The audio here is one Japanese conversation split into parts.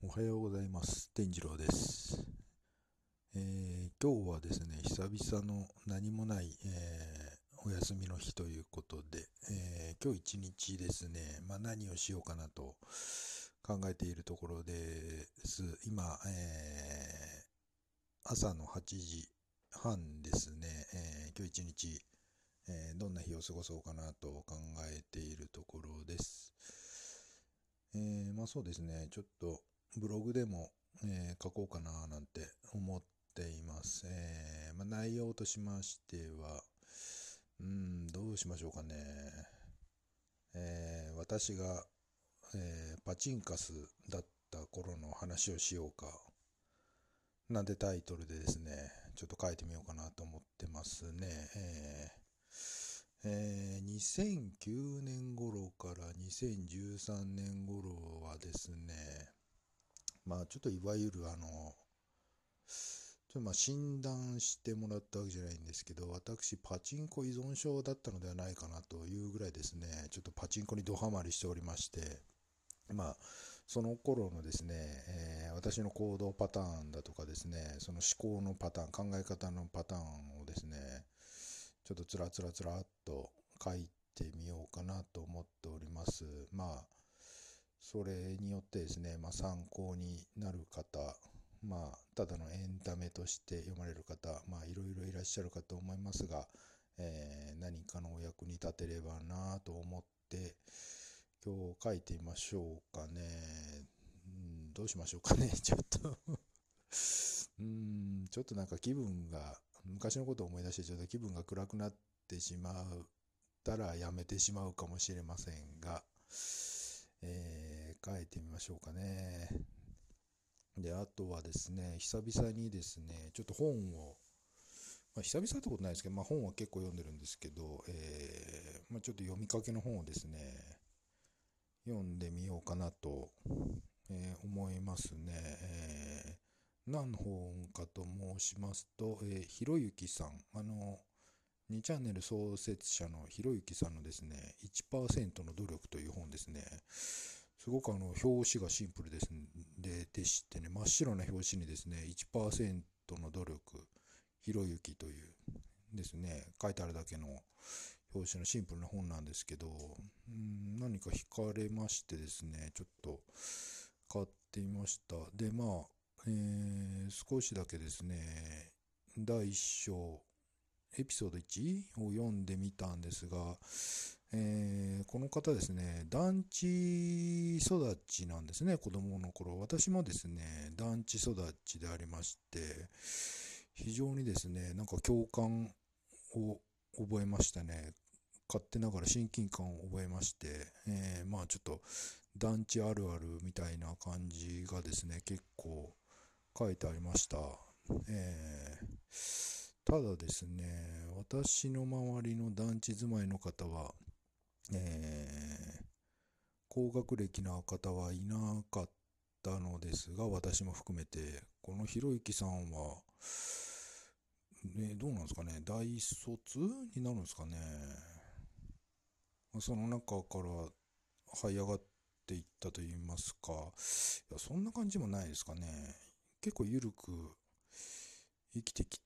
おはようございます。天次郎です。えー今日はですね、久々の何もない、えーお休みの日ということで、えー今日一日ですね、まあ、何をしようかなと考えているところです。今、え朝の8時半ですね、え今日一日、えどんな日を過ごそうかなと考えているところです。えまあそうですね、ちょっとブログでも、えー書こうかななんて思っています。えーまあ、内容としましては、うん、どうしましょうかね。えー私が、えパチンカスだった頃の話をしようか。なんてタイトルでですね、ちょっと書いてみようかなと思ってますね。えーえー2009年頃から2013年頃はですね、まあちょっといわゆるあの、ちょっとまあ診断してもらったわけじゃないんですけど、私パチンコ依存症だったのではないかなというぐらいですね、ちょっとパチンコにドハマりしておりまして、まあ、その頃のですね、えー私の行動パターンだとかですね、その思考のパターン、考え方のパターンをですね、ちょっとつらつらつらっと書いてみようかなと思っております。まあ、それによってですね、まあ、参考になる方、まあ、ただのエンタメとして読まれる方、まあ、いろいろいらっしゃるかと思いますが、えー何かのお役に立てればなと思って、今日書いてみましょうかね。うんどうしましょうかね、ちょっと。うーん、ちょっとなんか気分が、昔のことを思い出してちょっと気分が暗くなってしまったらやめてしまうかもしれませんが、えー書いてみましょうかね。で、あとはですね、久々にですね、ちょっと本を、まあ、久々ってことないですけど、まあ、本は結構読んでるんですけど、えーまあ、ちょっと読みかけの本をですね、読んでみようかなと、えー思いますね。えー何の本かと申しますと、えひろゆきさん、あの、2チャンネル創設者のひろゆきさんのですね、1%の努力という本ですね。すごくあの、表紙がシンプルですで、でしてね、真っ白な表紙にですね、1%の努力、ひろゆきというですね、書いてあるだけの表紙のシンプルな本なんですけど、うん何か惹かれましてですね、ちょっと買ってみました。で、まあ、えー少しだけですね、第一章、エピソード1を読んでみたんですが、えーこの方ですね、団地育ちなんですね、子供の頃。私もですね、団地育ちでありまして、非常にですね、なんか共感を覚えましたね。勝手ながら親近感を覚えまして、えーまあちょっと団地あるあるみたいな感じがですね、結構書いてありました。えーただですね、私の周りの団地住まいの方は、高学歴な方はいなかったのですが、私も含めて、このひろゆきさんは、ね、どうなんですかね、大卒になるんですかね。その中から這い上がっていったと言いますか、いや、そんな感じもないですかね。結構緩く生きてき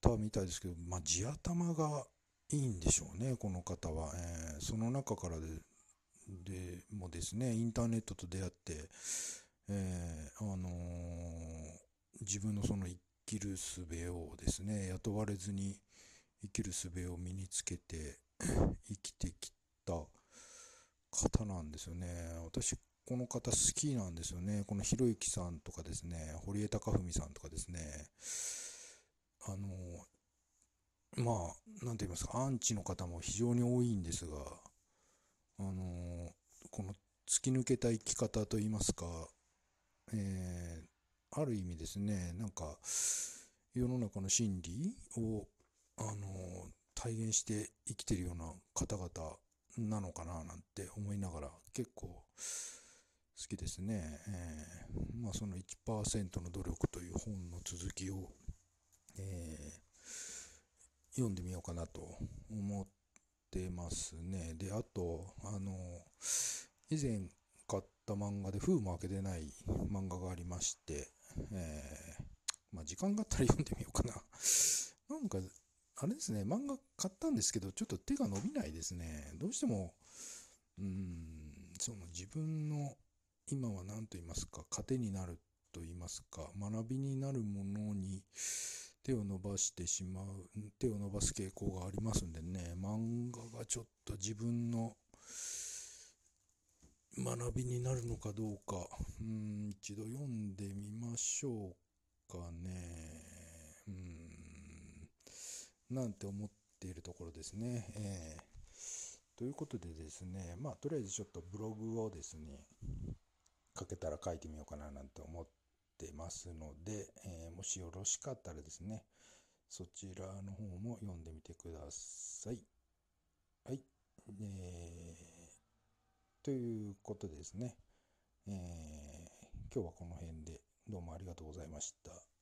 たみたいですけど、まあ、地頭がいいんでしょうね、この方は。えーその中からで、でもですね、インターネットと出会って、えーあのー自分のその生きる術をですね、雇われずに生きる術を身につけて 生きてきた方なんですよね。私、この方好きなんですよね。このひろゆきさんとかですね、堀江貴文さんとかですね、あのーまあ、なんて言いますか、アンチの方も非常に多いんですが、あのーこの突き抜けた生き方と言いますか、えーある意味ですね、なんか、世の中の真理を、あの体現して生きてるような方々なのかななんて思いながら結構好きですね。えーまあその1%の努力という本の続きを、えー読んでみようかなと思ってますね。で、あと、あの、以前買った漫画で封も開けてない漫画がありまして、えー、まあ時間があったら読んでみようかな。なんか、あれですね、漫画買ったんですけど、ちょっと手が伸びないですね。どうしても、うん、その自分の今は何と言いますか、糧になると言いますか、学びになるものに手を伸ばしてしまう、手を伸ばす傾向がありますんでね、漫画がちょっと自分の学びになるのかどうか、うん、一度読んでみましょうかね。うん、なんて思っているところですね。えー、ということでですね、まあ、とりあえずちょっとブログをですね、書けたら書いてみようかななんて思ってますので、えー、もしよろしかったらですね、そちらの方も読んでみてください。はい。えー、ということでですね、えー、今日はこの辺でどうもありがとうございました。